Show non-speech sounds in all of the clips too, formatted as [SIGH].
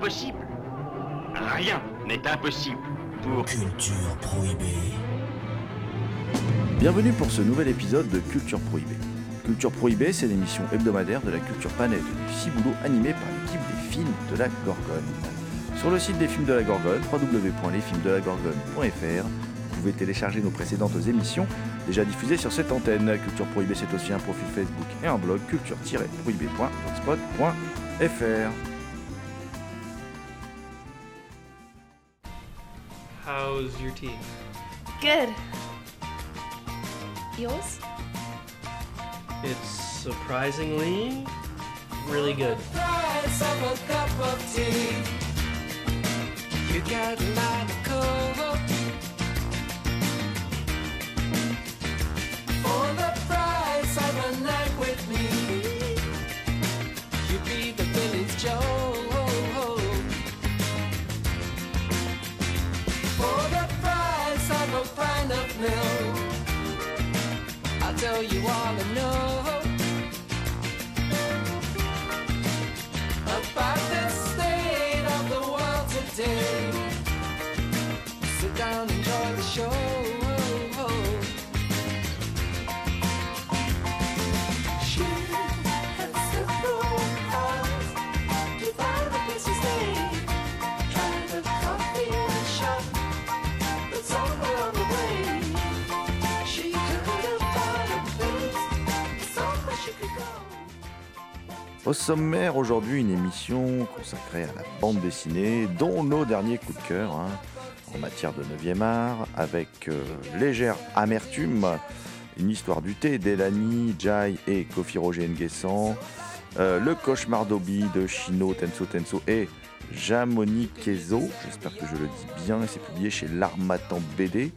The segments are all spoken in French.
Impossible. Rien n'est impossible pour... Culture prohibée. Bienvenue pour ce nouvel épisode de Culture Prohibée. Culture Prohibée, c'est l'émission hebdomadaire de la culture planète du Ciboulot animée par l'équipe des films de la Gorgone. Sur le site des films de la Gorgone, www.lesfilmsdelagorgone.fr, vous pouvez télécharger nos précédentes émissions déjà diffusées sur cette antenne. Culture Prohibée, c'est aussi un profil Facebook et un blog culture-prohibée.blogspot.fr. was your tea? Good. Yours? It's surprisingly really good. You got cover. You all know. about the state of the world today. Sit down, Au sommaire aujourd'hui, une émission consacrée à la bande dessinée, dont nos derniers coups de cœur hein, en matière de 9e art, avec euh, Légère Amertume, une histoire du thé d'Elani, Jai et Kofi Roger Nguessan, euh, Le cauchemar d'Obi de Shino Tenso Tenso et Jamoni Kezo, j'espère que je le dis bien, c'est publié chez l'Armatan BD.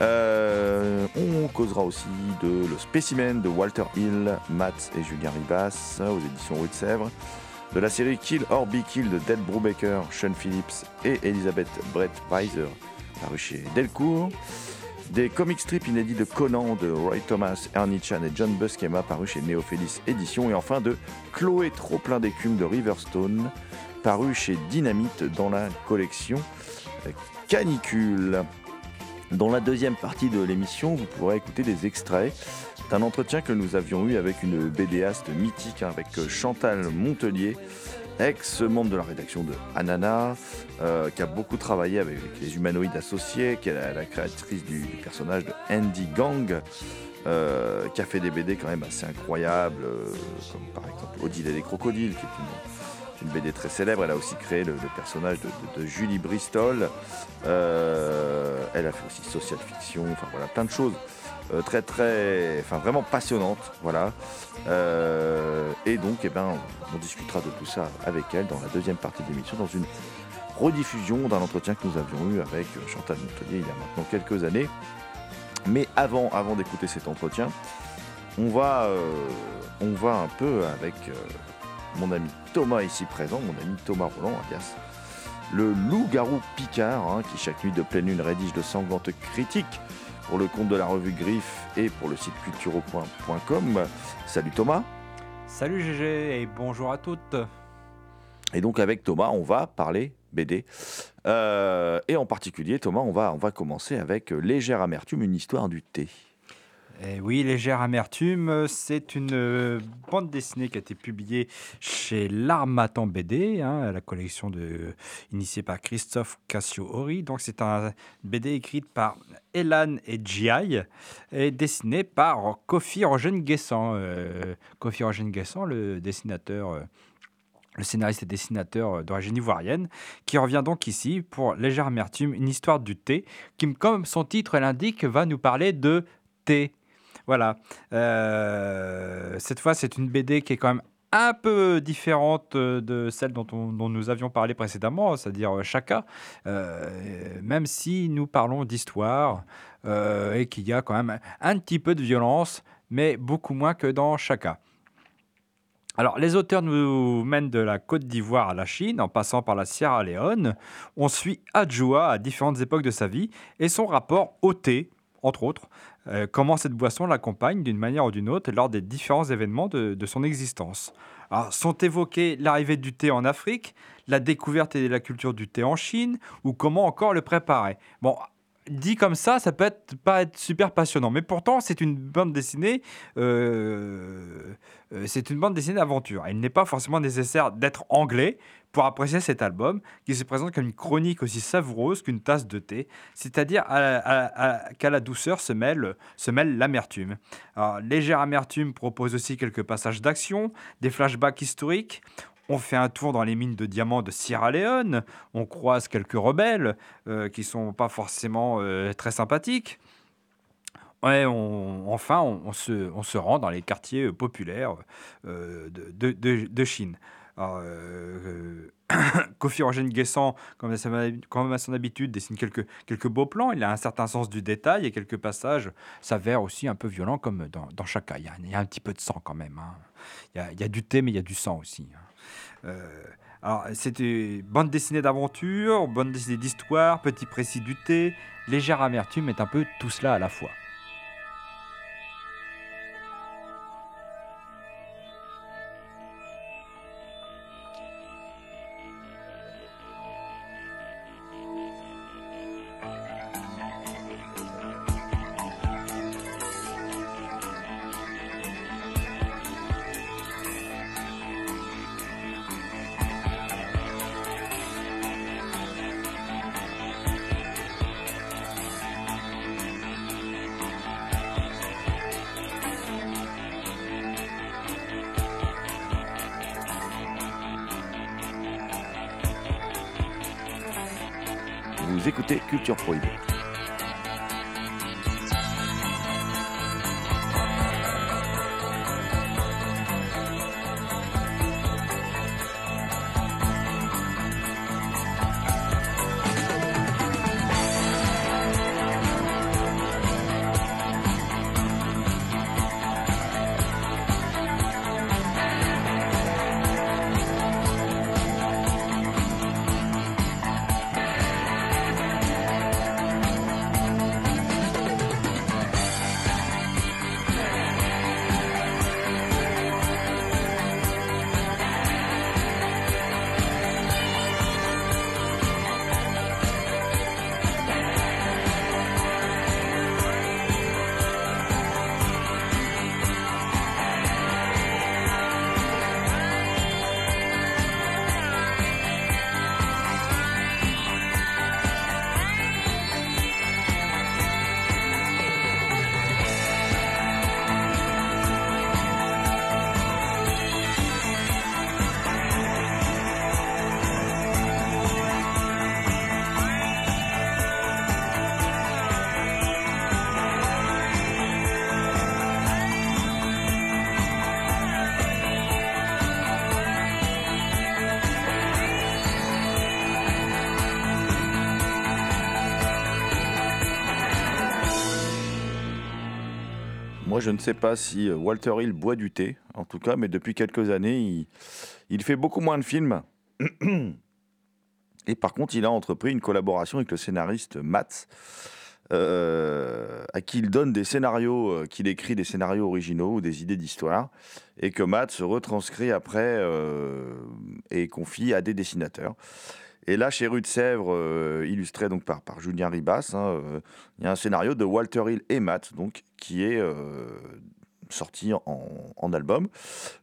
Euh, on causera aussi de Le Spécimen de Walter Hill, Matt et Julien Ribas aux éditions Rue de Sèvres, de la série Kill or Be Killed de Ted Brubaker, Sean Phillips et Elizabeth Brett Weiser, paru chez Delcourt, des comic strips inédits de Conan de Roy Thomas, Ernie Chan et John Buscema, paru chez Néophélis Éditions, et enfin de Chloé Trop plein d'écume de Riverstone, paru chez Dynamite dans la collection euh, Canicule. Dans la deuxième partie de l'émission, vous pourrez écouter des extraits d'un entretien que nous avions eu avec une BDaste mythique, hein, avec euh, Chantal Montelier, ex-membre de la rédaction de Anana, euh, qui a beaucoup travaillé avec les humanoïdes associés, qui est la, créatrice du, personnage de Andy Gang, euh, qui a fait des BD quand même assez incroyables, comme par exemple Odile et les crocodiles, qui est une, une BD très célèbre. Elle a aussi créé le, personnage de, Julie Bristol. Euh, elle a fait aussi social fiction, enfin voilà, plein de choses. euh, très très, enfin vraiment passionnantes, voilà. Euh, et donc, eh ben, on, discutera de tout ça avec elle dans la deuxième partie de l'émission, dans une rediffusion d'un entretien que nous avions eu avec Chantal Montelier il y a maintenant quelques années. Mais avant, avant d'écouter cet entretien, on va, on va un peu avec mon ami Thomas ici présent, mon ami Thomas Roland, alias le loup-garou Picard, hein, qui chaque nuit de pleine lune rédige de sanglantes critiques pour le compte de la revue Griffe et pour le site cultureau.com. Salut Thomas. Salut GG et bonjour à toutes. Et donc avec Thomas, on va parler BD. Euh, et en particulier, Thomas, on va, on va commencer avec euh, Légère Amertume, une histoire du thé. Et oui, Légère Amertume, c'est une euh, bande dessinée qui a été publiée chez l'Armatan BD, hein, la collection initiée par Christophe Cassio-Ori. Donc c'est un BD écrite par Elan et Giai et dessinée par Kofi Rogen Guessan. Euh, Kofi Rogen Guessan, le dessinateur euh, le scénariste et dessinateur d'origine ivoirienne, qui revient donc ici pour Légère Amertume, une histoire du thé, qui, comme son titre l'indique, va nous parler de thé. Voilà. Euh, cette fois, c'est une BD qui est quand même un peu différente euh, de celle dont, on- dont nous avions parlé précédemment, c'est-à-dire euh, Chaka, même si nous parlons d'histoire et qu'il y a quand même un petit peu de violence, mais beaucoup moins que dans Chaka. Alors, les auteurs nous mènent de la Côte d'Ivoire à la Chine, en passant par la Sierra Leone. On suit Adjoa à différentes époques de sa vie et son rapport au thé, entre autres. Euh, comment cette boisson l'accompagne d'une manière ou d'une autre lors des différents événements de, son existence? Alors, sont évoqués l'arrivée du thé en Afrique, la découverte et la culture du thé en Chine, ou comment encore le préparer? Bon, dit comme ça, ça peut être, pas être super passionnant, mais pourtant, c'est une bande dessinée. euh, euh, c'est une bande dessinée d'aventure. Il n'est pas forcément nécessaire d'être anglais pour apprécier cet album, qui se présente comme une chronique aussi savoureuse qu'une tasse de thé, c'est-à-dire qu'à la douceur se mêle, se mêle l'amertume. Légère amertume propose aussi quelques passages d'action, des flashbacks historiques. On fait un tour dans les mines de diamants de Sierra Leone. On croise quelques rebelles euh, qui sont pas forcément euh, très sympathiques. Ouais, enfin, on, se, rend dans les quartiers euh, populaires euh, de Chine. Alors, euh, euh, [COUGHS] Kofi Rogen Guessant, comme à, son, habitude, dessine quelques, quelques beaux plans. Il a un certain sens du détail et quelques passages s'avèrent aussi un peu violents comme dans, dans Chaka. Il y, a, un petit peu de sang quand même. hein. Il, y a, du thé, mais il y a du sang aussi. hein. Euh, alors, c'était bande dessinée d'aventure, bande dessinée d'histoire, petit précis du thé, légère amertume est un peu tout cela à la fois. Moi, je ne sais pas si euh, Walter Hill boit du thé, en tout cas, mais depuis quelques années, il, fait beaucoup moins de films. [CLEARS THROAT] Et par contre, il a entrepris une collaboration avec le scénariste Matt, euh, à qui il donne des scénarios, euh, qu'il écrit des scénarios originaux ou des idées d'histoire, et que Matt se retranscrit après et confie à des dessinateurs. Et là, chez Rue de Sèvres, euh, illustré donc par, par Julien Ribas, hein, euh, il y a un scénario de Walter Hill et Matt, donc, qui est euh, sorti en, en album.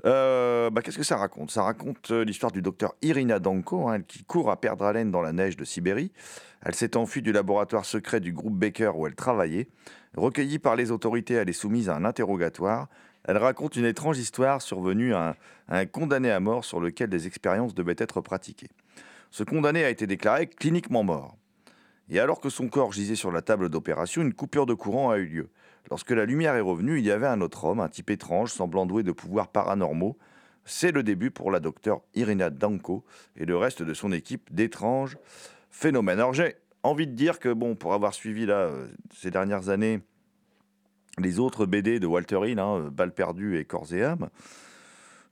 Bah, Qu'est-ce que ça raconte? Ça raconte l'histoire du docteur Irina Danko, hein, qui court à perdre haleine dans la neige de Sibérie. Elle s'est enfuie du laboratoire secret du groupe Baker où elle travaillait. Recueillie par les autorités, elle est soumise à un interrogatoire. Elle raconte une étrange histoire survenue à un condamné à mort sur lequel des expériences devaient être pratiquées. Ce condamné a été déclaré cliniquement mort. Et alors que son corps gisait sur la table d'opération, une coupure de courant a eu lieu. Lorsque la lumière est revenue, il y avait un autre homme, un type étrange, semblant doué de pouvoirs paranormaux. C'est le début pour la docteure Irina Danko et le reste de son équipe d'étranges phénomènes. Alors j'ai envie de dire que, bon, pour avoir suivi euh, ces dernières années les autres BD de Walter Hill, hein, Balles et Corps et âme,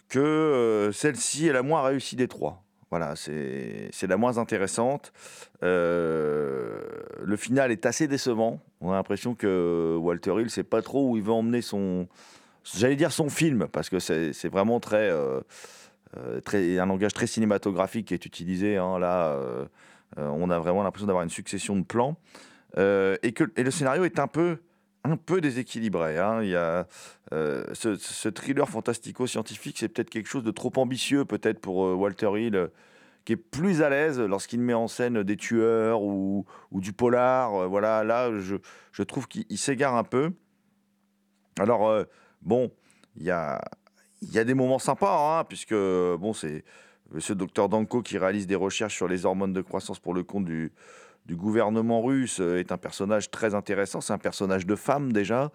que euh, celle-ci est la moins réussie des trois. Voilà, c'est la moins intéressante. Euh, le final est assez décevant. On a l'impression que Walter Hill sait pas trop où il veut emmener son, j'allais dire son film, parce que c'est vraiment très, euh, euh, très, un langage très cinématographique qui est utilisé. hein. Là, on a vraiment l'impression d'avoir une succession de plans et que et le scénario est un peu un peu déséquilibré. hein. Il y a euh, ce, thriller fantastico-scientifique, c'est peut-être quelque chose de trop ambitieux, peut-être pour euh, Walter Hill, euh, qui est plus à l'aise lorsqu'il met en scène des tueurs ou, du polar. Voilà, là, je, trouve qu'il il s'égare un peu. Alors, bon, il y a, il y a des moments sympas, hein, puisque, bon, c'est ce docteur Danko qui réalise des recherches sur les hormones de croissance pour le compte du, du gouvernement russe euh, est un personnage très intéressant. C'est un personnage de femme déjà,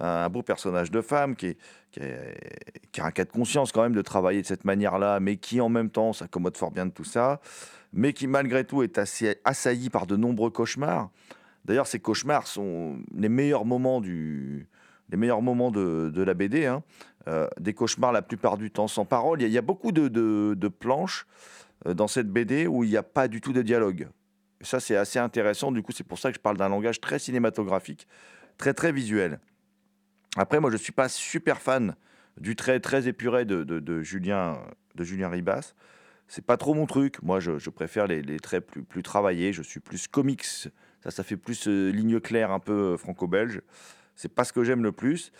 un beau personnage de femme qui, a un cas de conscience quand même de travailler de cette manière-là, mais qui en même temps s'accommode fort bien de tout ça, mais qui malgré tout est assailli par de nombreux cauchemars. D'ailleurs, ces cauchemars sont les meilleurs moments du, les meilleurs moments de, la BD. hein. Euh, des cauchemars la plupart du temps sans parole. Il y a, beaucoup de planches euh, dans cette BD où il n'y a pas du tout de dialogue. Ça, c'est assez intéressant. Du coup, c'est pour ça que je parle d'un langage très cinématographique, très très visuel. Après, moi, je suis pas super fan du trait très épuré de, de- Julien, de Julien Ribas. C'est pas trop mon truc. Moi, je, préfère les, les traits plus, plus travaillés. Je suis plus comics. Ça, ça fait plus euh, ligne claire, un peu euh, franco-belge. C'est pas ce que j'aime le plus.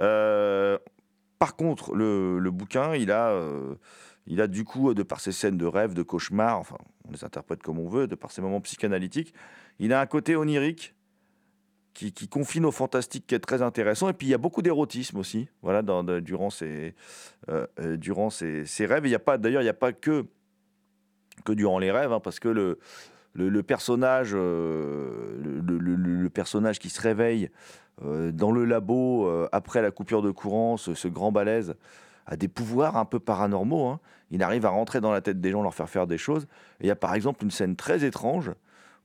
Euh, par contre, le, le bouquin, il a, euh, il a du coup, de par ses scènes de rêve, de cauchemar, enfin, on les interprète comme on veut, de par ses moments psychanalytiques, il a un côté onirique qui, qui confine au fantastique qui est très intéressant. Et puis, il y a beaucoup d'érotisme aussi, voilà, dans, durant ses, euh, euh, durant rêves. Et il y a pas, d'ailleurs, il n'y a pas que, que durant les rêves, hein, parce que le, le, personnage, euh, le, personnage qui se réveille dans le labo après la coupure de courant, ce, ce grand balèze, a des pouvoirs un peu paranormaux. hein. Il arrive à rentrer dans la tête des gens, leur faire faire des choses. Il y a par exemple une scène très étrange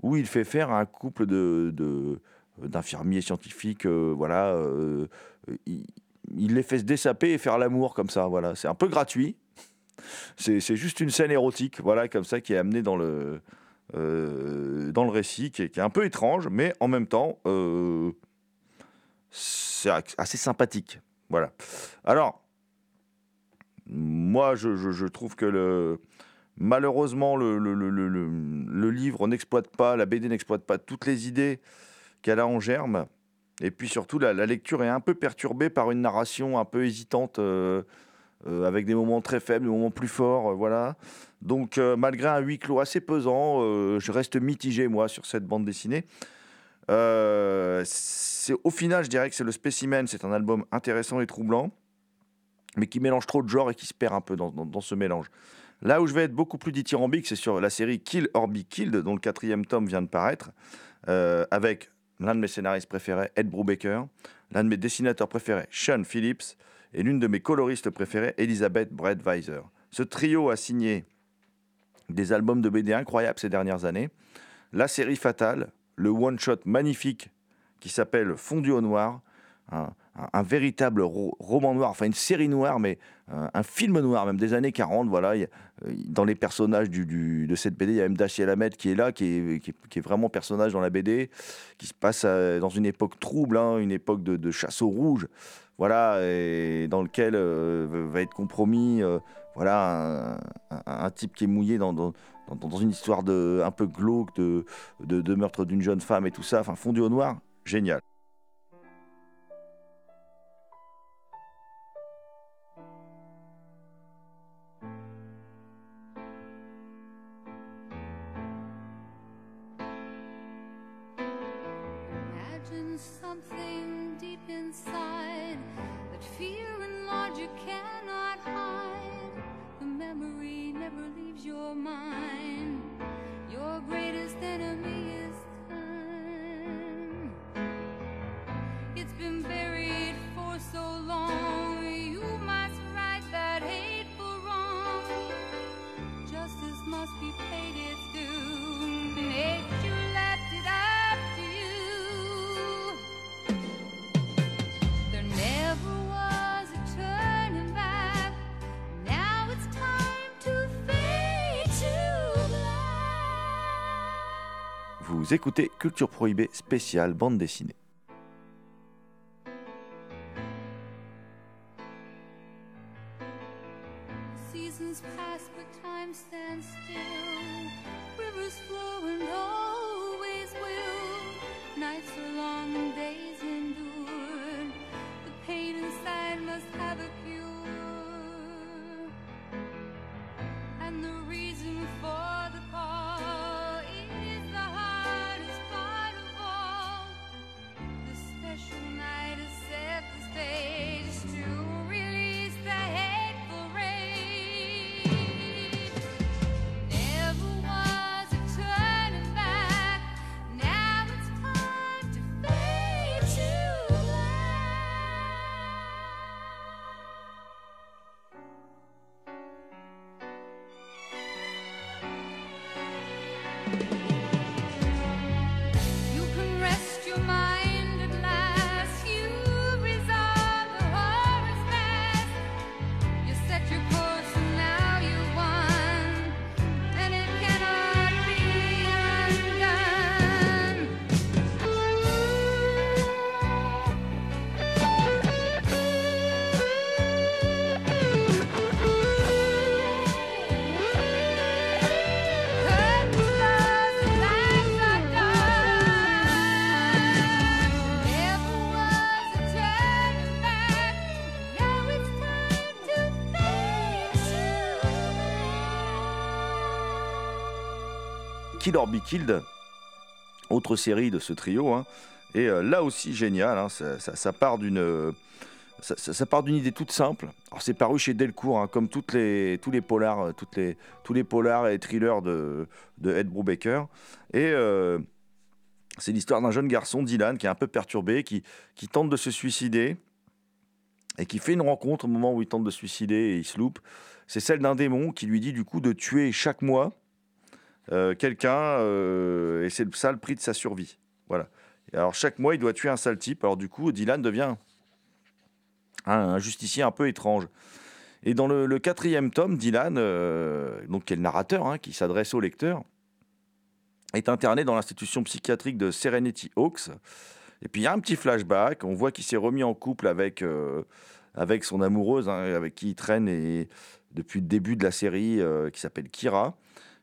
où il fait faire à un couple de, d'infirmiers scientifiques, euh, voilà, euh, il, les fait se dessaper et faire l'amour comme ça. Voilà, c'est un peu gratuit. C'est, juste une scène érotique, voilà, comme ça, qui est amenée dans le, euh, dans le récit, qui est, qui est un peu étrange, mais en même temps, c'est assez sympathique. Voilà. Alors, moi, je, trouve que malheureusement, le, livre n'exploite pas, la BD n'exploite pas toutes les idées qu'elle a en germe. Et puis surtout, la, lecture est un peu perturbée par une narration un peu hésitante, euh, euh, avec des moments très faibles, des moments plus forts. euh, voilà. Donc, malgré un huis clos assez pesant, je reste mitigé, moi, sur cette bande dessinée. Au final, je dirais que c'est le spécimen. C'est un album intéressant et troublant, mais qui mélange trop de genres et qui se perd un peu dans, ce mélange. Là où je vais être beaucoup plus dithyrambique, c'est sur la série Kill or Be Killed, dont le quatrième tome vient de paraître, euh, avec l'un de mes scénaristes préférés, Ed Brubaker, l'un de mes dessinateurs préférés, Sean Phillips, et l'une de mes coloristes préférées, Elizabeth Breadweiser. Ce trio a signé des albums de BD incroyables ces dernières années. La série Fatale, le one-shot magnifique qui s'appelle Fondu au noir, un, véritable ro- roman noir, enfin une série noire, mais euh, un film noir, même des années 40. Voilà, Il y euh, dans les personnages du, de cette BD, il y a même Daciel Hamed qui est là, qui est, qui est- vraiment personnage dans la BD, qui se passe euh, dans une époque trouble, hein, une époque de, chasse au rouge, voilà, et dans lequel va être compromis, voilà, un, type qui est mouillé dans- dans une histoire de, un peu glauque de, de, de meurtre d'une jeune femme et tout ça, enfin fondu au noir, génial. Something deep inside that fear and you cannot hide. The memory never leaves your mind. Écoutez Culture Prohibée spéciale bande dessinée. Kill Killed, autre série de ce trio, hein, et euh, là aussi génial, hein, ça, part d'une euh, ça, part d'une idée toute simple. C'est paru chez Delcourt, hein, comme les, tous les polars, euh, toutes les, tous les polars et thrillers de, Ed Brubaker. Et c'est l'histoire d'un jeune garçon, Dylan, qui est un peu perturbé, qui, qui tente de se suicider et qui fait une rencontre au moment où il tente de se suicider et il se loupe. C'est celle d'un démon qui lui dit du coup de tuer chaque mois quelqu'un euh, et c'est ça le prix de sa survie. Voilà. Alors chaque mois il doit tuer un sale type. Alors du coup Dylan devient un, justicier un peu étrange. Et dans le, quatrième tome, Dylan, euh, donc qui est le narrateur, hein, qui s'adresse au lecteur, est interné dans l'institution psychiatrique de Serenity Oaks. Et puis il y a un petit flashback. On voit qu'il s'est remis en couple avec euh, avec son amoureuse, hein, avec qui il traîne et depuis le début de la série, euh, qui s'appelle Kira.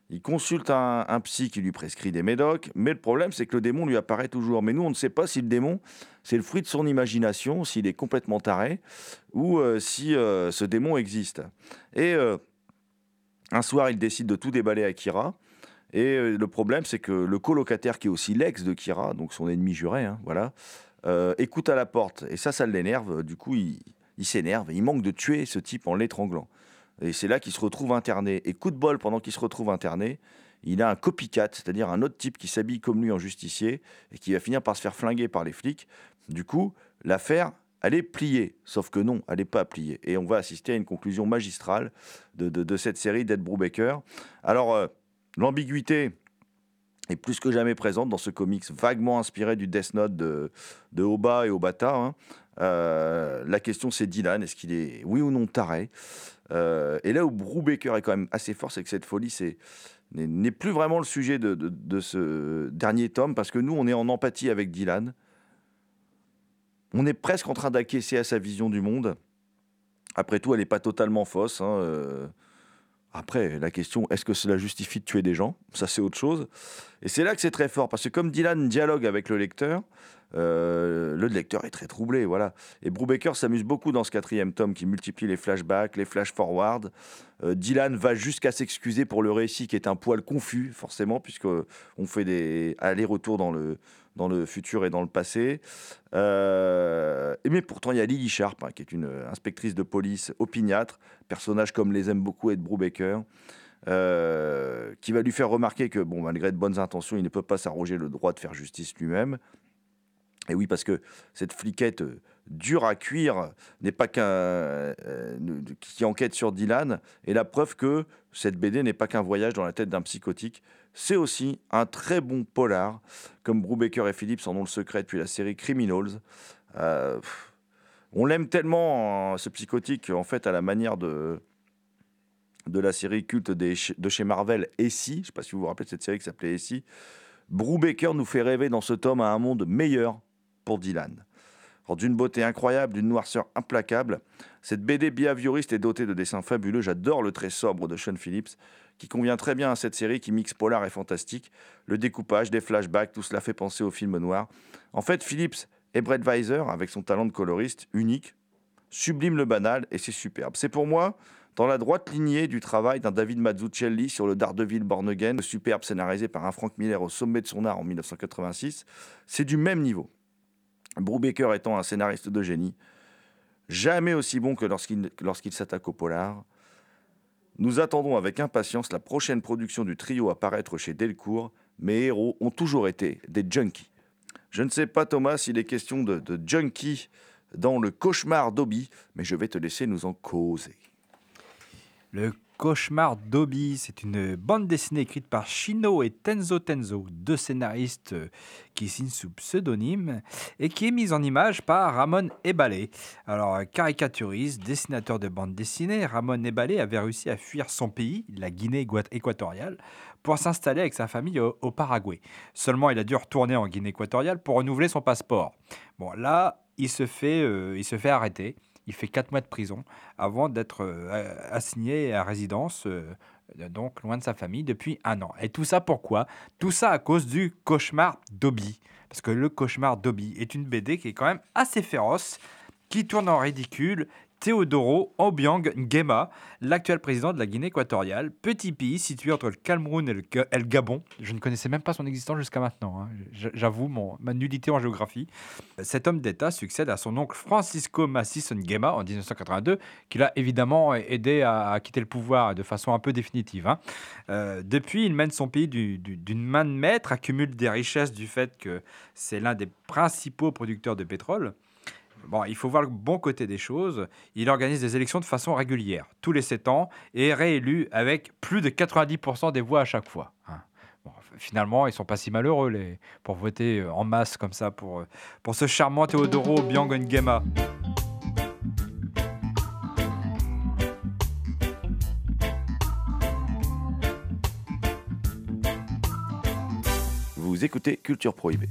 Il consulte un, psy qui lui prescrit des médocs, mais le problème c'est que le démon lui apparaît toujours. Mais nous on ne sait pas si le démon c'est le fruit de son imagination, s'il est complètement taré, ou euh, si euh, ce démon existe. Et euh, un soir il décide de tout déballer à Kira. Et le problème c'est que le colocataire qui est aussi l'ex de Kira, donc son ennemi juré, hein, voilà, écoute à la porte. Et ça, ça l'énerve. Du coup, il, il s'énerve. Il manque de tuer ce type en l'étranglant. Et c'est là qu'il se retrouve interné. Et coup de bol, pendant qu'il se retrouve interné, il a un copycat, c'est-à-dire un autre type qui s'habille comme lui en justicier et qui va finir par se faire flinguer par les flics. Du coup, l'affaire, elle est pliée. Sauf que non, elle n'est pas pliée. Et on va assister à une conclusion magistrale de, de- cette série d'Ed Brubaker. Alors, euh, l'ambiguïté est plus que jamais présente dans ce comics vaguement inspiré du Death Note de, de Oba et Obata. hein. Euh, la question c'est Dylan, est-ce qu'il est oui ou non taré? Euh, Et là où Brubaker est quand même assez fort, c'est que cette folie c'est n'est plus vraiment le sujet de ce dernier tome, parce que nous on est en empathie avec Dylan. On est presque en train d'acquiescer à sa vision du monde. Après tout, elle n'est pas totalement fausse. hein, euh. Après, la question, est-ce que cela justifie de tuer des gens? Ça, c'est autre chose. Et c'est là que c'est très fort, parce que comme Dylan dialogue avec le lecteur, euh, le lecteur est très troublé, voilà. Et Brubaker s'amuse beaucoup dans ce quatrième tome qui multiplie les flashbacks, les flash-forward. Euh, Dylan va jusqu'à s'excuser pour le récit qui est un poil confus, forcément, puisque on fait des allers-retours dans le, dans le futur et dans le passé. Euh, mais pourtant, il y a Lily Sharp, hein, qui est une inspectrice de police opiniâtre, personnage comme les aime beaucoup Ed Brubaker, euh, qui va lui faire remarquer que, bon, malgré de bonnes intentions, il ne peut pas s'arroger le droit de faire justice lui-même. Et oui, parce que cette fliquette euh, dure à cuire n'est pas qu'un qui enquête sur Dylan, et la preuve que cette BD n'est pas qu'un voyage dans la tête d'un psychotique. C'est aussi un très bon polar, comme Brubaker et Phillips en ont le secret depuis la série Criminals. Euh, on l'aime tellement, hein, ce psychotique, en fait, à la manière de, de la série culte de chez Marvel, Essie. Je ne sais pas si vous vous rappelez de cette série qui s'appelait Essie. Brubaker nous fait rêver dans ce tome à un monde meilleur pour Dylan. Alors, D'une beauté incroyable, d'une noirceur implacable, cette BD behavioriste est dotée de dessins fabuleux. J'adore le trait sobre de Sean Phillips, qui convient très bien à cette série qui mixe polar et fantastique. Le découpage, des flashbacks, tout cela fait penser au film noir. En fait, Phillips et Brett Weiser, avec son talent de coloriste unique, sublime le banal et c'est superbe. C'est pour moi dans la droite lignée du travail d'un David Mazzucchelli sur le Daredevil Born Again, superbe scénarisé par un Frank Miller au sommet de son art en 1986. C'est du même niveau. Brubaker étant un scénariste de génie, jamais aussi bon que lorsqu'il s'attaque au polar. Nous attendons avec impatience la prochaine production du trio à paraître chez Delcourt. Mes héros ont toujours été des junkies. Je ne sais pas, Thomas, s'il est question de, de junkies dans le cauchemar d'Obi, mais je vais te laisser nous en causer. Le cauchemar d'Obi, c'est une bande dessinée écrite par Shino et Tenzo Tenzo, deux scénaristes euh, qui signent sous pseudonyme et qui est mise en image par Ramon Ebale. Alors, euh, caricaturiste, dessinateur de bande dessinée, Ramon Ebale avait réussi à fuir son pays, la Guinée équa- équatoriale, pour s'installer avec sa famille au, au Paraguay. Seulement, il a dû retourner en Guinée équatoriale pour renouveler son passeport. Bon, là, il se fait, euh, il se fait arrêter. Il fait 4 mois de prison avant d'être euh, assigné à résidence, euh, donc loin de sa famille, depuis un an. Et tout ça pourquoi? Tout ça à cause du cauchemar d'Obi. Parce que le cauchemar d'Obi est une BD qui est quand même assez féroce, qui tourne en ridicule. Teodoro Obiang Nguema, l'actuel président de la Guinée équatoriale, petit pays situé entre le Cameroun et le, Gabon. Je ne connaissais même pas son existence jusqu'à maintenant. hein. J'avoue ma nullité en géographie. Cet homme d'État succède à son oncle Francisco Massis Nguema en 1982, qui l'a évidemment aidé à, quitter le pouvoir de façon un peu définitive. hein. Euh, depuis, il mène son pays du- du- d'une main de maître, accumule des richesses du fait que c'est l'un des principaux producteurs de pétrole. Bon, il faut voir le bon côté des choses. Il organise des élections de façon régulière, tous les 7 ans, et est réélu avec plus de 90% des voix à chaque fois. hein. Finalement, ils sont pas si malheureux les, pour voter euh, en masse comme ça pour, euh, pour ce charmant Teodoro Obiang Nguema. Vous écoutez Culture Prohibée.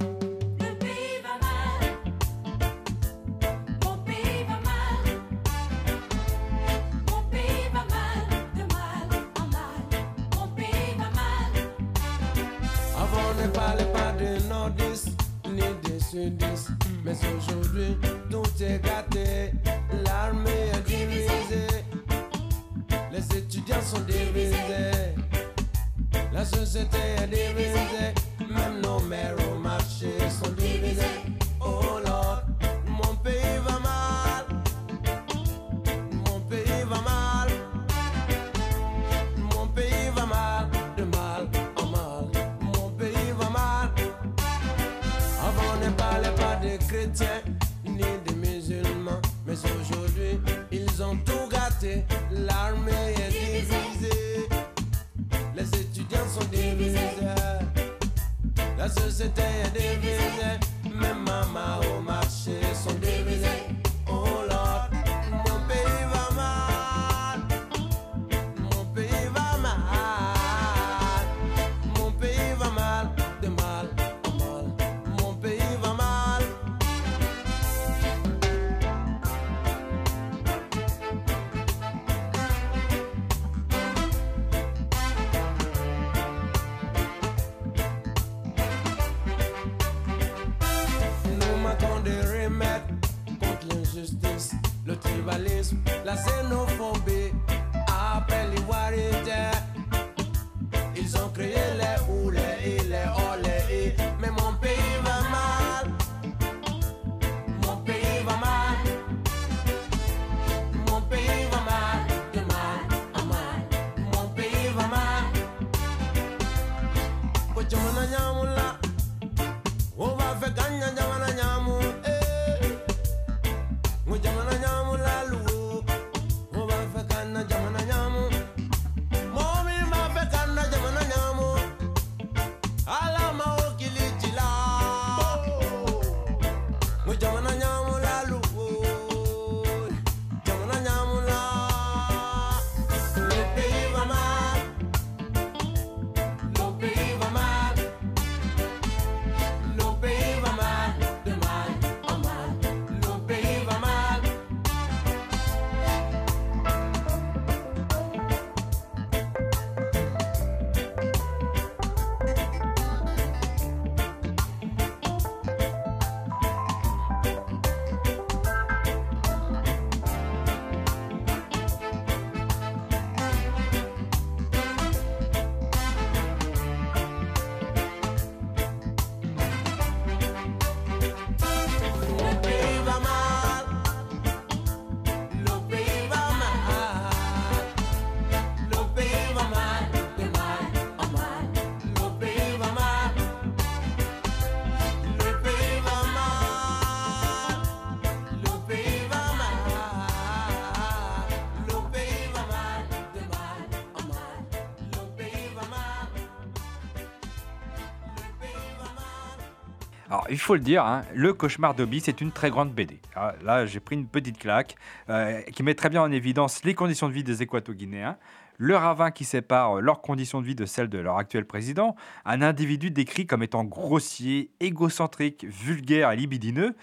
Il faut le dire, hein, Le Cauchemar d'Obi, c'est une très grande BD. Ah, Là, j'ai pris une petite claque euh, qui met très bien en évidence les conditions de vie des Équato-Guinéens, le ravin qui sépare leurs conditions de vie de celles de leur actuel président, un individu décrit comme étant grossier, égocentrique, vulgaire et libidineux.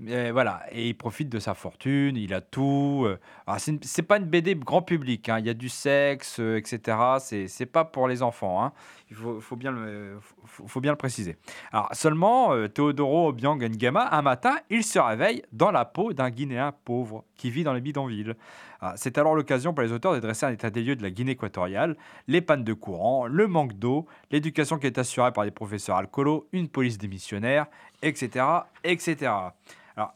Voilà, et il profite de sa fortune, il a tout. euh. C'est pas une BD grand public, hein, il y a du sexe, euh, etc. C'est c'est pas pour les enfants, hein. il faut, faut bien le, faut, faut bien le préciser. Alors seulement, euh, Teodoro Obiang Nguema, un matin, il se réveille dans la peau d'un Guinéen pauvre qui vit dans les bidonvilles. Ah, C'est alors l'occasion pour les auteurs de dresser un état des lieux de la Guinée équatoriale, les pannes de courant, le manque d'eau, l'éducation qui est assurée par des professeurs alcoolos, une police démissionnaire, etc. etc.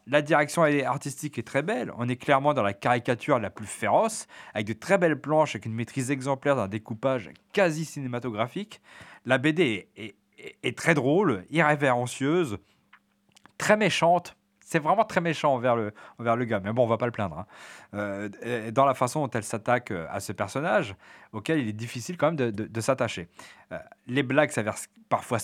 La direction artistique est très belle. On est clairement dans la caricature la plus féroce, avec de très belles planches, avec une maîtrise exemplaire d'un découpage quasi cinématographique. La BD est très drôle, irrévérencieuse, très méchante. C'est vraiment très méchant envers le, envers le gars, mais bon, on va pas le plaindre. hein. Euh, dans la façon dont elle s'attaque euh, à ce personnage, auquel il est difficile quand même de, s'attacher. Euh, les blagues parfois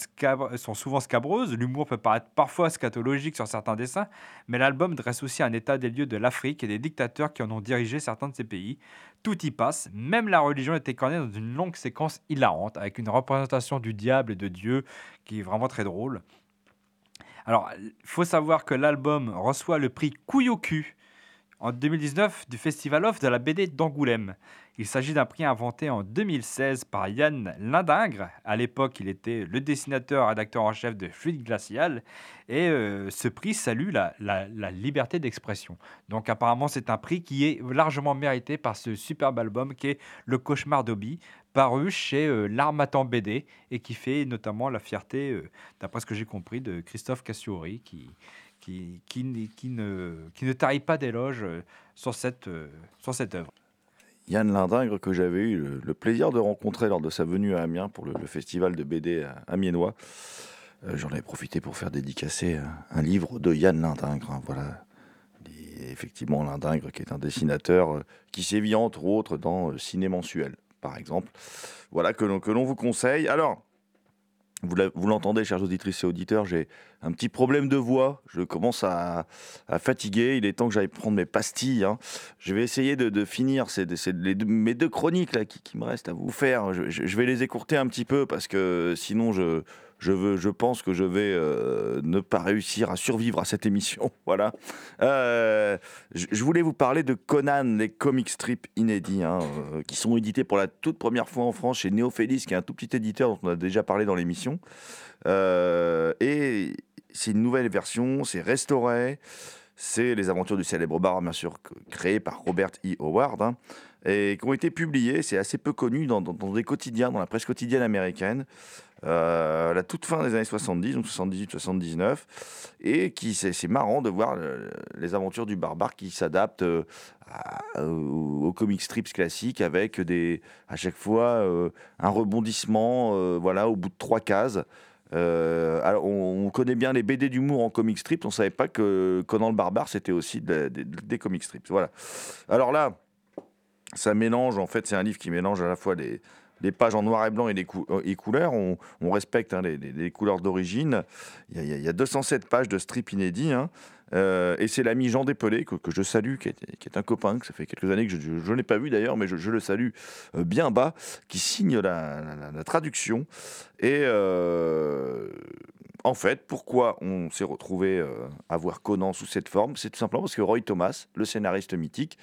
sont souvent scabreuses, l'humour peut paraître parfois scatologique sur certains dessins, mais l'album dresse aussi un état des lieux de l'Afrique et des dictateurs qui en ont dirigé certains de ces pays. Tout y passe, même la religion est écornée dans une longue séquence hilarante, avec une représentation du diable et de Dieu qui est vraiment très drôle. Alors, il faut savoir que l'album reçoit le prix Couille au en 2019 du Festival Off de la BD d'Angoulême. Il s'agit d'un prix inventé en 2016 par Yann Lindingre. À l'époque, il était le dessinateur rédacteur en chef de Fluide Glacial. Et euh, ce prix salue la, liberté d'expression. Donc apparemment, c'est un prix qui est largement mérité par ce superbe album qui est Le Cauchemar d'Obi, paru chez euh, L'Armatan BD et qui fait notamment la fierté, euh, d'après ce que j'ai compris, de Christophe Cassiori qui, ne, qui ne tarie pas d'éloges euh, sur cette, sur cette œuvre. Yann Lindingre, que j'avais eu le, plaisir de rencontrer lors de sa venue à Amiens pour le, festival de BD à- amiénois. Euh, J'en ai profité pour faire dédicacer un, livre de Yann Lindingre. hein, voilà. Effectivement, Lindingre, qui est un dessinateur euh, qui sévit entre autres dans euh, Ciné Mensuel, par exemple. Voilà, que l'on vous conseille. Alors, vous l'entendez, chers auditrices et auditeurs, j'ai un petit problème de voix. Je commence à, fatiguer. Il est temps que j'aille prendre mes pastilles. hein. Je vais essayer de, finir ces- mes deux chroniques qui, me restent à vous faire. Je- je vais les écourter un petit peu parce que sinon, je, je, veux, je pense que je vais euh, ne pas réussir à survivre à cette émission. [LAUGHS] Voilà. Euh, je, voulais vous parler de Conan, les comic strips inédits, hein, euh, qui sont édités pour la toute première fois en France chez Néophélis, qui est un tout petit éditeur dont on a déjà parlé dans l'émission. Et c'est une nouvelle version, c'est restauré. C'est les aventures du célèbre bar, bien sûr, créé par Robert E. Howard, hein, et qui ont été publiées, c'est assez peu connu, dans, des quotidiens, dans la presse quotidienne américaine, euh, la toute fin des années 70, donc 78-79, et qui c'est marrant de voir euh, les aventures du barbare qui s'adaptent euh, aux, comic strips classiques avec des, à chaque fois un rebondissement, voilà, au bout de trois cases. Alors, on, on connaît bien les BD d'humour en comic strips. On savait pas que Conan le Barbare c'était aussi de- de- des comic strips. Voilà. Alors là, ça mélange. En fait, c'est un livre qui mélange à la fois les, pages en noir et blanc et les couleurs. On, respecte hein, les, couleurs d'origine. Il y, a, il y a- il y a 207 pages de strips inédits. hein. Euh, et c'est l'ami Jean Despelé, que, je salue, qui est, un copain, que ça fait quelques années que je, je n'ai pas vu d'ailleurs, mais je, le salue euh, bien bas, qui signe la, traduction. Et euh, en fait, pourquoi on s'est retrouvé à voir Conan sous cette forme? C'est tout simplement parce que Roy Thomas, le scénariste mythique,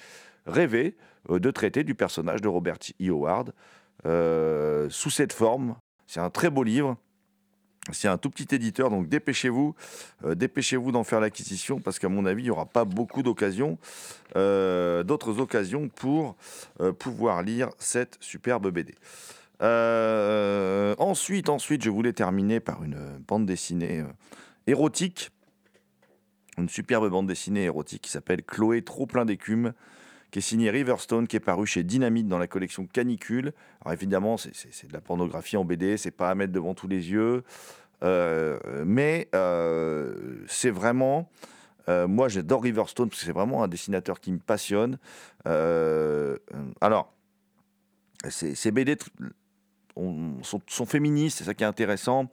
rêvait euh, de traiter du personnage de Robert E. Howard euh, sous cette forme. C'est un très beau livre. C'est un tout petit éditeur, donc dépêchez-vous, euh, dépêchez-vous d'en faire l'acquisition parce qu'à mon avis, il n'y aura pas beaucoup d'occasions, d'autres occasions pour pouvoir lire cette superbe BD. Ensuite, ensuite, je voulais terminer par une bande dessinée érotique, une superbe bande dessinée érotique qui s'appelle Chloé trop plein d'écume, qui est signée Riverstone, qui est paru chez Dynamite dans la collection Canicule. Alors évidemment, c'est- de la pornographie en BD, c'est pas à mettre devant tous les yeux, euh, mais euh, c'est vraiment. euh, moi, j'adore Riverstone parce que c'est vraiment un dessinateur qui me passionne. Euh, alors, ces BD sont, féministes, c'est ça qui est intéressant.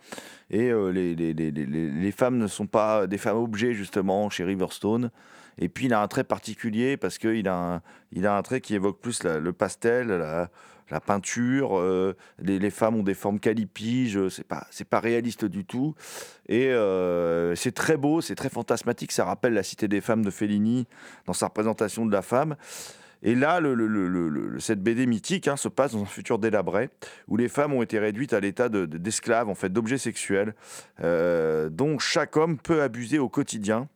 Et les femmes ne sont pas des femmes objets, justement, chez Riverstone. Et puis, il a un trait particulier parce qu'il a, un- a un trait qui évoque plus le pastel, la, peinture. euh, les, femmes ont des formes calipiges, c'est pas, c'est pas réaliste du tout. Et euh, c'est très beau, c'est très fantasmatique. Ça rappelle la Cité des femmes de Fellini dans sa représentation de la femme. Et là, cette BD mythique hein, se passe dans un futur délabré où les femmes ont été réduites à l'état de- de- d'esclaves, en fait, d'objets sexuels, euh, dont chaque homme peut abuser au quotidien.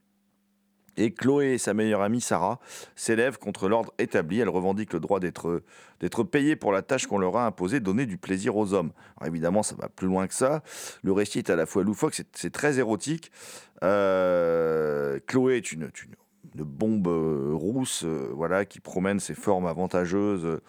Et Chloé et sa meilleure amie Sarah s'élèvent contre l'ordre établi. Elles revendiquent le droit d'être d'être payées pour la tâche qu'on leur a imposée, donner du plaisir aux hommes. Évidemment, ça va plus loin que ça. Le récit est à la fois loufoque, c'est- très érotique. Euh, Chloé est une, une- bombe euh, rousse, euh, voilà, qui promène ses formes avantageuses,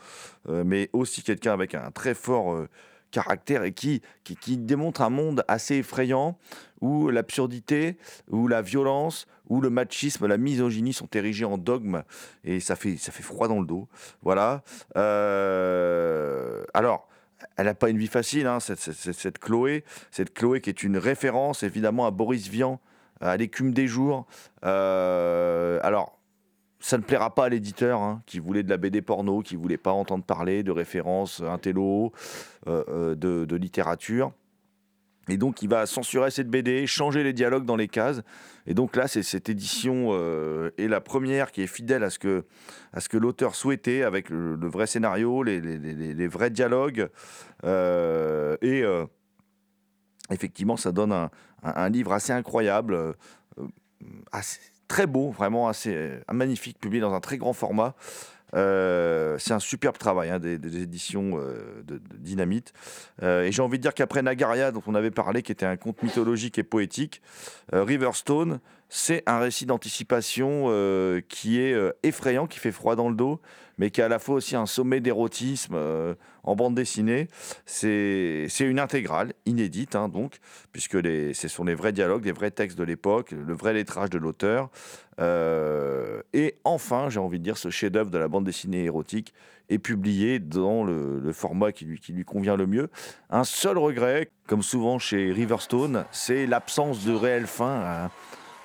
mais aussi quelqu'un avec un très fort caractère et qui, qui, qui démontre un monde assez effrayant où l'absurdité, où la violence, où le machisme, la misogynie sont érigés en dogme et ça fait, ça fait froid dans le dos. Voilà. Euh, alors, elle n'a pas une vie facile, hein, cette, cette- Chloé. Cette Chloé qui est une référence évidemment à Boris Vian, à l'écume des jours. Euh, alors, ça ne plaira pas à l'éditeur hein, qui voulait de la BD porno, qui voulait pas entendre parler de références intello, euh, euh, de, littérature. Et donc, il va censurer cette BD, changer les dialogues dans les cases. Et donc là, c'est cette édition euh, est la première qui est fidèle à ce que, l'auteur souhaitait, avec le, vrai scénario, les, vrais dialogues. Euh, et euh, effectivement, ça donne un, livre assez incroyable, euh, euh, très beau, vraiment assez euh, magnifique, publié dans un très grand format. Euh, c'est un superbe travail hein, des, éditions euh, de, Dynamite. Et j'ai envie de dire qu'après Nagaria, dont on avait parlé, qui était un conte mythologique et poétique, Riverstone, c'est un récit d'anticipation euh, qui est euh, effrayant, qui fait froid dans le dos, mais qui est à la fois aussi un sommet d'érotisme euh, en bande dessinée. C'est une intégrale, inédite, hein, donc, puisque ce sont les vrais dialogues, les vrais textes de l'époque, le vrai lettrage de l'auteur. Et enfin, j'ai envie de dire, ce chef-d'œuvre de la bande dessinée érotique est publié dans le, format qui lui, convient le mieux. Un seul regret, comme souvent chez Riverstone, c'est l'absence de réelle fin à,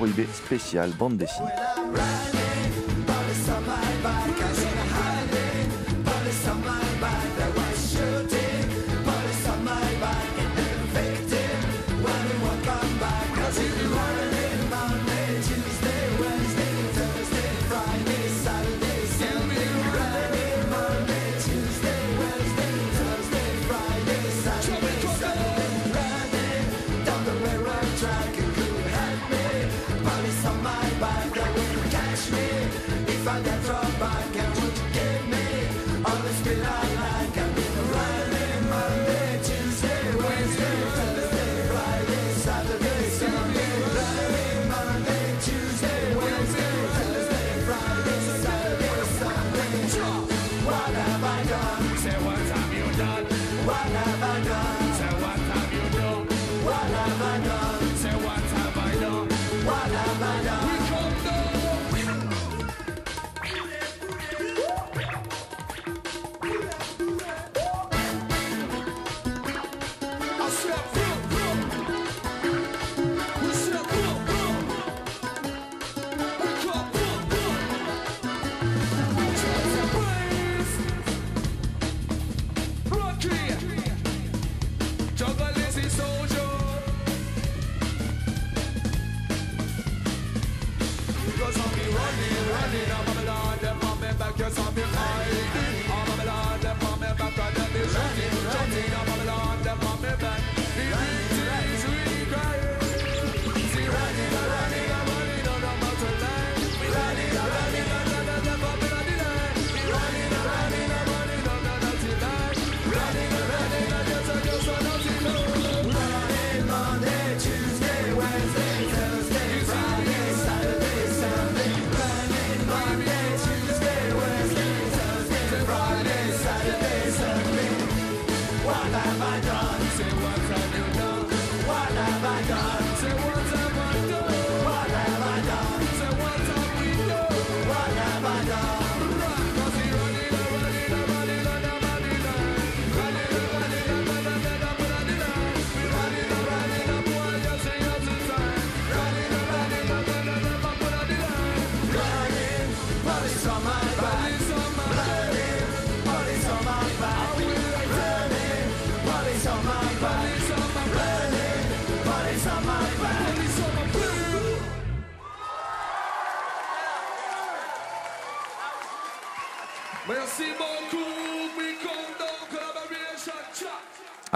Prohibée spéciale bande dessinée.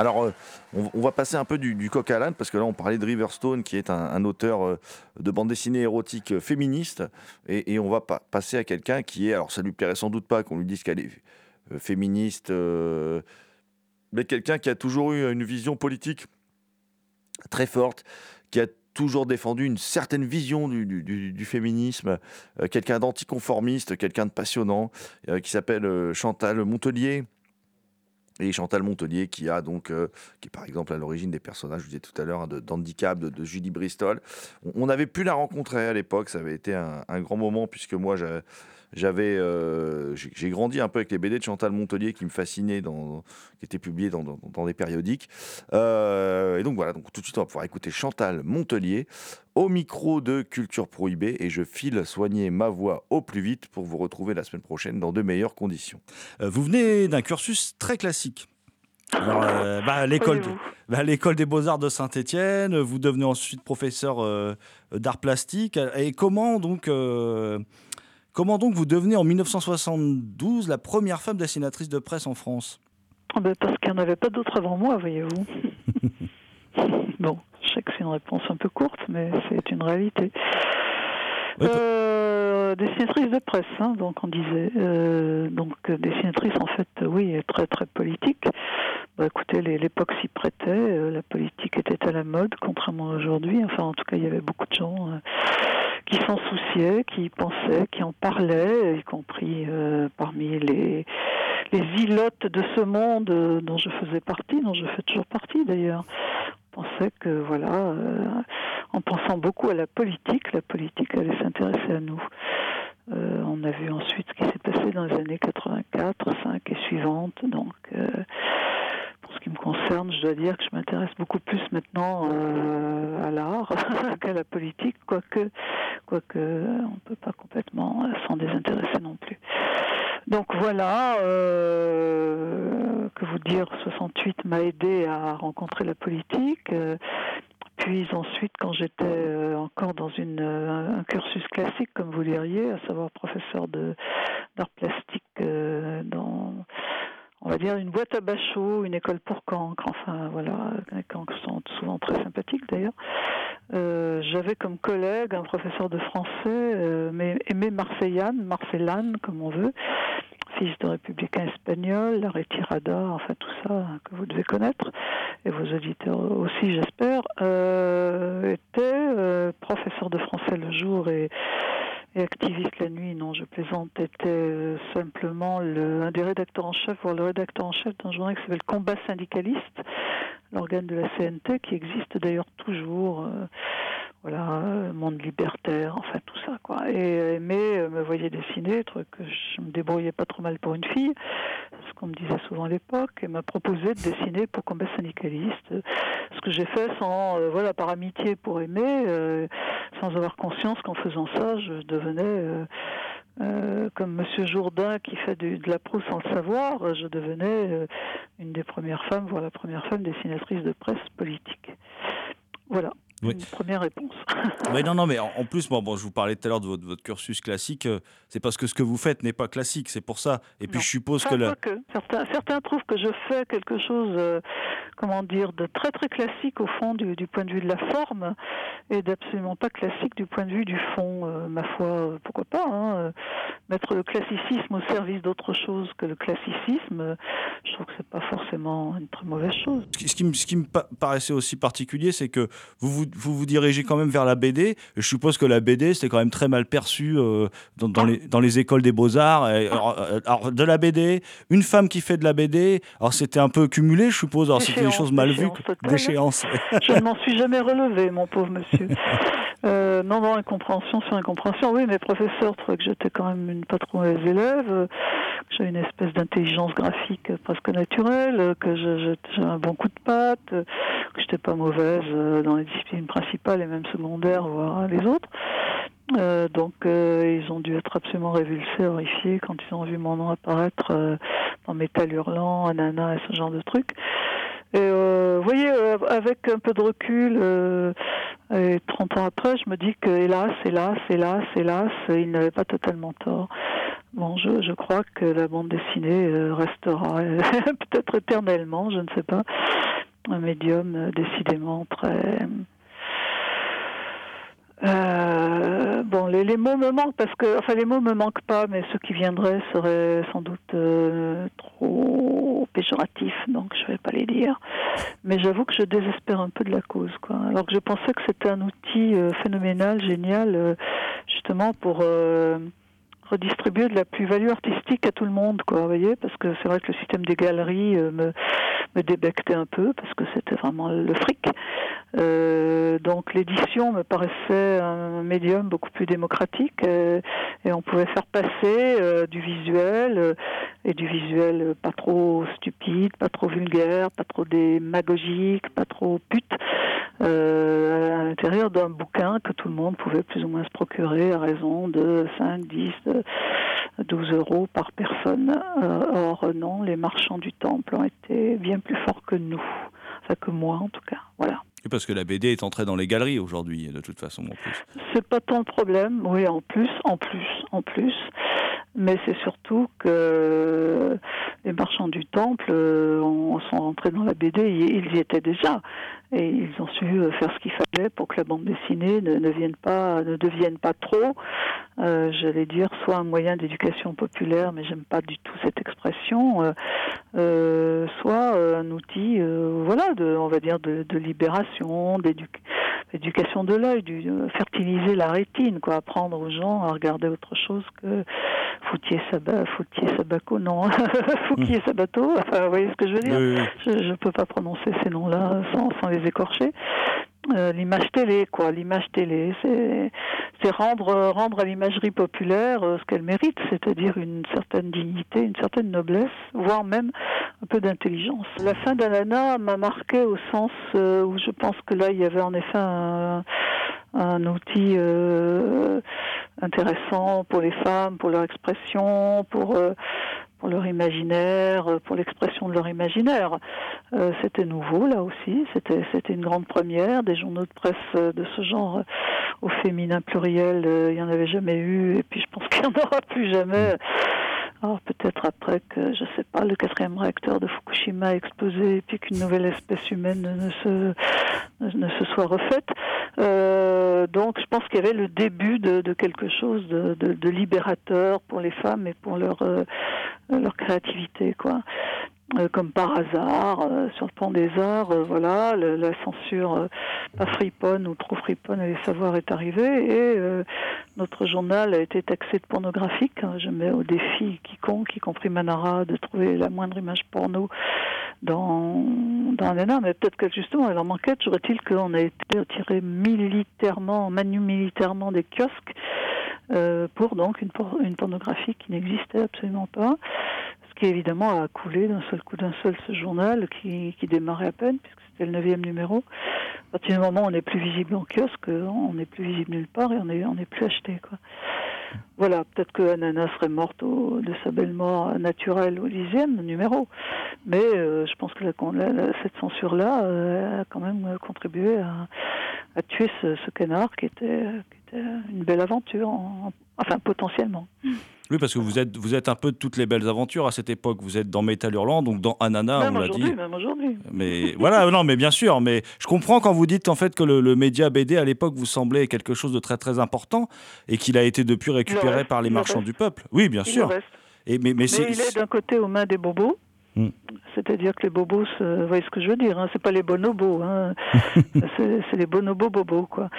Alors, euh, on, va passer un peu du, du coq à l'âne, parce que là, on parlait de Riverstone, qui est un, auteur euh, de bande dessinée érotique euh, féministe, et, on va pa- passer à quelqu'un qui est, alors ça lui plairait sans doute pas qu'on lui dise qu'elle est féministe, mais quelqu'un qui a toujours eu une vision politique très forte, qui a toujours défendu une certaine vision du, féminisme, quelqu'un d'anticonformiste, quelqu'un de passionnant, qui s'appelle Chantal Montelier. Et Chantal Montelier, qui a donc, euh, qui est par exemple à l'origine des personnages, je vous disais tout à l'heure, hein, de- d'handicap de, de Julie Bristol. On, avait pu la rencontrer à l'époque, ça avait été un, grand moment, puisque moi, j'a- j'avais, euh, j'ai grandi un peu avec les BD de Chantal Montelier qui me fascinaient, dans, qui étaient publiés dans, dans- dans des périodiques. Euh, et donc voilà, donc tout de suite, on va pouvoir écouter Chantal Montelier au micro de Culture Prohibée, et je file soigner ma voix au plus vite pour vous retrouver la semaine prochaine dans de meilleures conditions. Euh, Vous venez d'un cursus très classique. Alors, euh, bah, l'école, bah, l'école des beaux-arts de Saint-Étienne, vous devenez ensuite professeur euh, d'art plastique. Et comment donc, euh, comment donc vous devenez en 1972 la première femme dessinatrice de presse en France? Ah ben, parce qu'il n'y en avait pas d'autres avant moi, voyez-vous. [LAUGHS] bon, je sais que c'est une réponse un peu courte, mais c'est une réalité. Ouais, toi- Euh, dessinatrice de presse, hein, donc on disait. Euh, donc euh, dessinatrice, en fait, oui, très très politique. Bah, écoutez, l'époque s'y prêtait, la politique était à la mode, contrairement à aujourd'hui. Enfin, en tout cas, il y avait beaucoup de gens qui s'en souciaient, qui pensaient, qui en parlaient, y compris parmi les les ilotes de ce monde dont je faisais partie, dont je fais toujours partie d'ailleurs. Pensait que voilà, euh, en pensant beaucoup à la politique, la politique allait s'intéresser à nous. Euh, on a vu ensuite ce qui s'est passé dans les années 84, 5 et suivantes. Donc, euh, pour ce qui me concerne, je dois dire que je m'intéresse beaucoup plus maintenant à l'art [LAUGHS] qu'à la politique, quoique, quoique on ne peut pas complètement s'en désintéresser non plus. Donc voilà, euh, que vous dire, 68 m'a aidé à rencontrer la politique. euh, puis ensuite, quand j'étais euh, encore dans une, euh, un cursus classique, comme vous diriez, à savoir professeur de d'art plastique dans, on va dire, une boîte à bachot, une école pour cancre, enfin voilà, les cancres sont souvent très sympathiques d'ailleurs. Euh, J'avais comme collègue un professeur de français, euh, mais Aimé Marseillane, Marcellane comme on veut, fils de républicain espagnol, la retirada, enfin tout ça hein, que vous devez connaître, et vos auditeurs aussi j'espère, euh, était professeur de français le jour et, et activiste la nuit, non je plaisante, était euh, simplement le, un des rédacteurs en chef, voire le rédacteur en chef d'un journal qui s'appelle Combat syndicaliste, l'organe de la CNT qui existe d'ailleurs toujours. euh, voilà, euh, monde libertaire, enfin tout ça, quoi. Et euh, aimé euh, me voyait dessiner, truc que je me débrouillais pas trop mal pour une fille, ce qu'on me disait souvent à l'époque, et m'a proposé de dessiner pour combat syndicaliste, ce que j'ai fait sans, voilà, par amitié pour aimer, sans avoir conscience qu'en faisant ça, je devenais comme Monsieur Jourdain qui fait du- de la proue sans le savoir, je devenais une des premières femmes, voire la première femme dessinatrice de presse politique. Voilà. Oui. Une première réponse. [LAUGHS] Ouais, non, non, mais en, en plus, moi, bon, je vous parlais tout à l'heure de votre, votre cursus classique. euh, c'est parce que ce que vous faites n'est pas classique, c'est pour ça. Et puis je suppose Enfin, que la... certains, certains trouvent que je fais quelque chose, euh, comment dire, de très très classique au fond du, du point de vue de la forme et d'absolument pas classique du point de vue du fond. Euh, ma foi, pourquoi pas hein, Mettre le classicisme au service d'autre chose que le classicisme, je trouve que c'est pas forcément une très mauvaise chose. Ce qui- ce qui, me- ce qui me pa- paraissait aussi particulier, c'est que vous vous, vous vous dirigez quand même vers la BD. Je suppose que la BD, c'était quand même très mal perçu euh, dans, dans les, dans les écoles des beaux-arts. Alors, euh, alors, de la BD, une femme qui fait de la BD, alors c'était un peu cumulé, je suppose. Alors c'était des choses mal vues. D'échéance. Je ne m'en suis jamais relevé, mon pauvre monsieur. [LAUGHS] Euh, non, non, incompréhension sur incompréhension. Oui, mes professeurs trouvaient que j'étais quand même une pas trop mauvaise élève, euh, que j'avais une espèce d'intelligence graphique presque naturelle, euh, que j'avais un bon coup de patte, euh, que j'étais pas mauvaise dans les disciplines principales et même secondaires, voire les autres. Donc, ils ont dû être absolument révulsés, horrifiés quand ils ont vu mon nom apparaître dans Métal Hurlant, Ananas et ce genre de trucs. Et euh, vous voyez, euh, avec un peu de recul, euh, et 30 ans après, je me dis que hélas, hélas, hélas, hélas, ils n'avaient pas totalement tort. Bon, je, je crois que la bande dessinée euh, restera [LAUGHS] peut-être éternellement, je ne sais pas, un médium euh, décidément très... Euh, bon, les, mots me manquent parce que, enfin, les mots me manquent pas, mais ceux qui viendraient seraient sans doute euh, trop péjoratifs, donc je vais pas les dire. Mais j'avoue que je désespère un peu de la cause, quoi. Alors que je pensais que c'était un outil euh, phénoménal, génial, justement pour redistribuer de la plus-value artistique à tout le monde. Vous voyez, parce que c'est vrai que le système des galeries euh, me débectait un peu parce que c'était vraiment le fric. Euh, donc l'édition me paraissait un médium beaucoup plus démocratique euh, et on pouvait faire passer du visuel et du visuel pas trop stupide, pas trop vulgaire, pas trop démagogique, pas trop pute à l'intérieur d'un bouquin que tout le monde pouvait plus ou moins se procurer à raison de 5, 10, euh, 12 euros par personne. Euh, or non, les marchands du temple ont été bien plus forts que nous, enfin que moi en tout cas. Voilà. Et parce que la BD est entrée dans les galeries aujourd'hui, de toute façon, en plus. C'est pas tant le problème, oui, en plus, en plus, en plus. Mais c'est surtout que les marchands du temple euh, ont- sont rentrés dans la BD, ils y étaient déjà. Et ils ont su euh, faire ce qu'il fallait pour que la bande dessinée ne, ne, vienne pas, ne devienne pas trop, euh, j'allais dire, soit un moyen d'éducation populaire, mais j'aime pas du tout cette expression, euh, euh, soit euh, un outil, euh, voilà, de, on va dire, de, de libération, d'éducation éducation de l'œil, euh, fertiliser la rétine, quoi, apprendre aux gens à regarder autre chose que Foutier Sabat, Foutier Sabaco, non, [LAUGHS] Fouquier Sabato, enfin, vous voyez ce que je veux dire Oui, oui, oui. Je ne peux pas prononcer ces noms-là sans, sans les écorcher. Euh, l'image télé, quoi, l'image télé, c'est rendre rendre à l'imagerie populaire euh, ce qu'elle mérite, c'est-à-dire une certaine dignité, une certaine noblesse, voire même un peu d'intelligence. La fin d'Alana m'a marqué au sens euh, où je pense que là il y avait en effet un, outil intéressant pour les femmes, pour leur expression, pour leur imaginaire, euh, pour l'expression de leur imaginaire. Euh, c'était nouveau là aussi, c'était c'était une grande première. Des journaux de presse euh, de ce genre au féminin pluriel, il n'y en avait jamais eu, et puis je pense qu'il n'y en aura plus jamais. Alors peut-être après que, je sais pas, le quatrième réacteur de Fukushima a explosé et puis qu'une nouvelle espèce humaine ne se, ne se soit refaite. Donc je pense qu'il y avait le début de, quelque chose de, de, libérateur pour les femmes et pour leur, leur créativité, quoi. Euh, comme par hasard, euh, sur le plan des arts, euh, voilà, le- la censure euh, pas friponne ou trop friponne, allez savoir, est arrivée et euh, notre journal a été taxé de pornographique. hein. Je mets au défi quiconque, y compris Manara, de trouver la moindre image porno dans, dans Alena, mais peut-être que justement, elle en manquait. Est-il qu'on a été retiré militairement, manu militairement des kiosques euh, pour donc une, por- une pornographie qui n'existait absolument pas. Ce qui évidemment a coulé d'un seul coup d'un seul ce journal qui, qui démarrait à peine, puisque c'était le neuvième numéro. À partir du moment où on n'est plus visible en kiosque, on n'est plus visible nulle part et on n'est plus acheté. Voilà, peut-être que Anana serait morte de sa belle mort naturelle au dixième numéro. Mais euh, je pense que cette censure-là euh, a quand même contribué à, tué ce, canard qui était une belle aventure, en- enfin potentiellement. Oui, parce que vous êtes, vous êtes un peu de toutes les belles aventures à cette époque. Vous êtes dans Métal Hurlant, donc dans Anana, même on l'a dit. même aujourd'hui. Mais voilà, non, mais bien sûr. Mais je comprends quand vous dites en fait que le, le média BD à l'époque vous semblait quelque chose de très très important et qu'il a été depuis récupéré reste, par les le marchands du peuple. Oui, bien sûr. Et mais, mais il est d'un côté aux mains des bobos. Hmm. C'est-à-dire que les bobos, vous voyez ce que je veux dire, hein, c'est pas les bonobos, hein, [LAUGHS] c'est les bonobos bobos, quoi.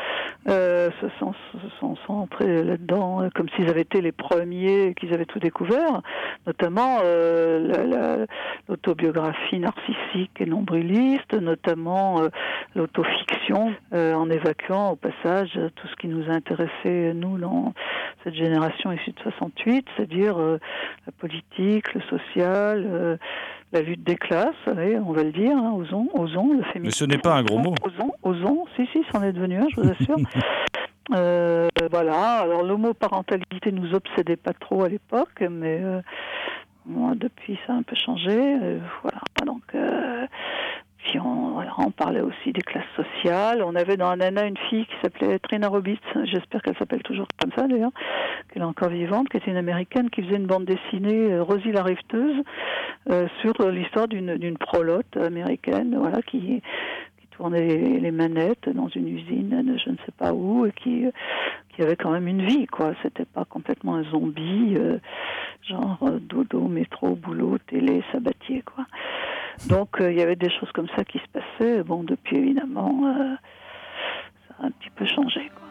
Euh, se sont, se sont, sont entrés là-dedans euh, comme s'ils avaient été les premiers, qu'ils avaient tout découvert, notamment euh, la- la- l'autobiographie narcissique et nombriliste, notamment l'autofiction, en évacuant au passage tout ce qui nous a intéressé, nous, dans cette génération issue de 68, c'est-à-dire la politique, le social, la lutte des classes, allez, on va le dire, hein, osons, osons, le féminisme. Mais ce n'est pas un gros mot. Osons, osons, si, si, c'en est devenu un, je vous assure. [LAUGHS] Euh, voilà, alors l'homoparentalité nous obsédait pas trop à l'époque, mais euh, moi, depuis ça a un peu changé. euh, voilà, donc euh, on, parlait aussi des classes sociales. On avait dans Anana une fille qui s'appelait Trina Robitz, j'espère qu'elle s'appelle toujours comme ça d'ailleurs, qu'elle est encore vivante, qui était une américaine qui faisait une bande dessinée, euh, Rosie la riveteuse, euh, sur l'histoire d'une prolote américaine, voilà, qui tournait les, manettes dans une usine je ne sais pas où et qui euh, qui avait quand même une vie quoi c'était pas complètement un zombie euh, genre euh, dodo métro boulot télé sabatier quoi donc euh, il y avait des choses comme ça qui se passaient bon depuis évidemment ça a un petit peu changé quoi.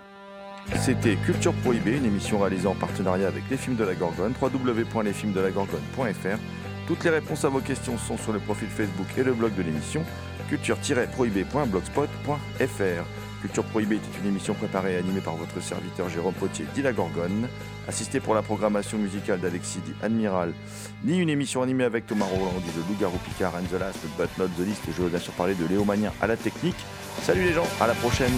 C'était Culture Prohibée, une émission réalisée en partenariat avec les films de la Gorgone, www.lesfilmsdelagorgone.fr. Toutes les réponses à vos questions sont sur le profil Facebook et le blog de l'émission, culture-prohibée.blogspot.fr. Culture Prohibée était une émission préparée et animée par votre serviteur Jérôme Potier, dit la Gorgone, assisté pour la programmation musicale d'Alexis dit Admiral, ni une émission animée avec Thomas Roland, dit le Loup-Garou Picard, and the Last, but not the least, et je laisse parler de Léo Mania à la technique. Salut les gens, à la prochaine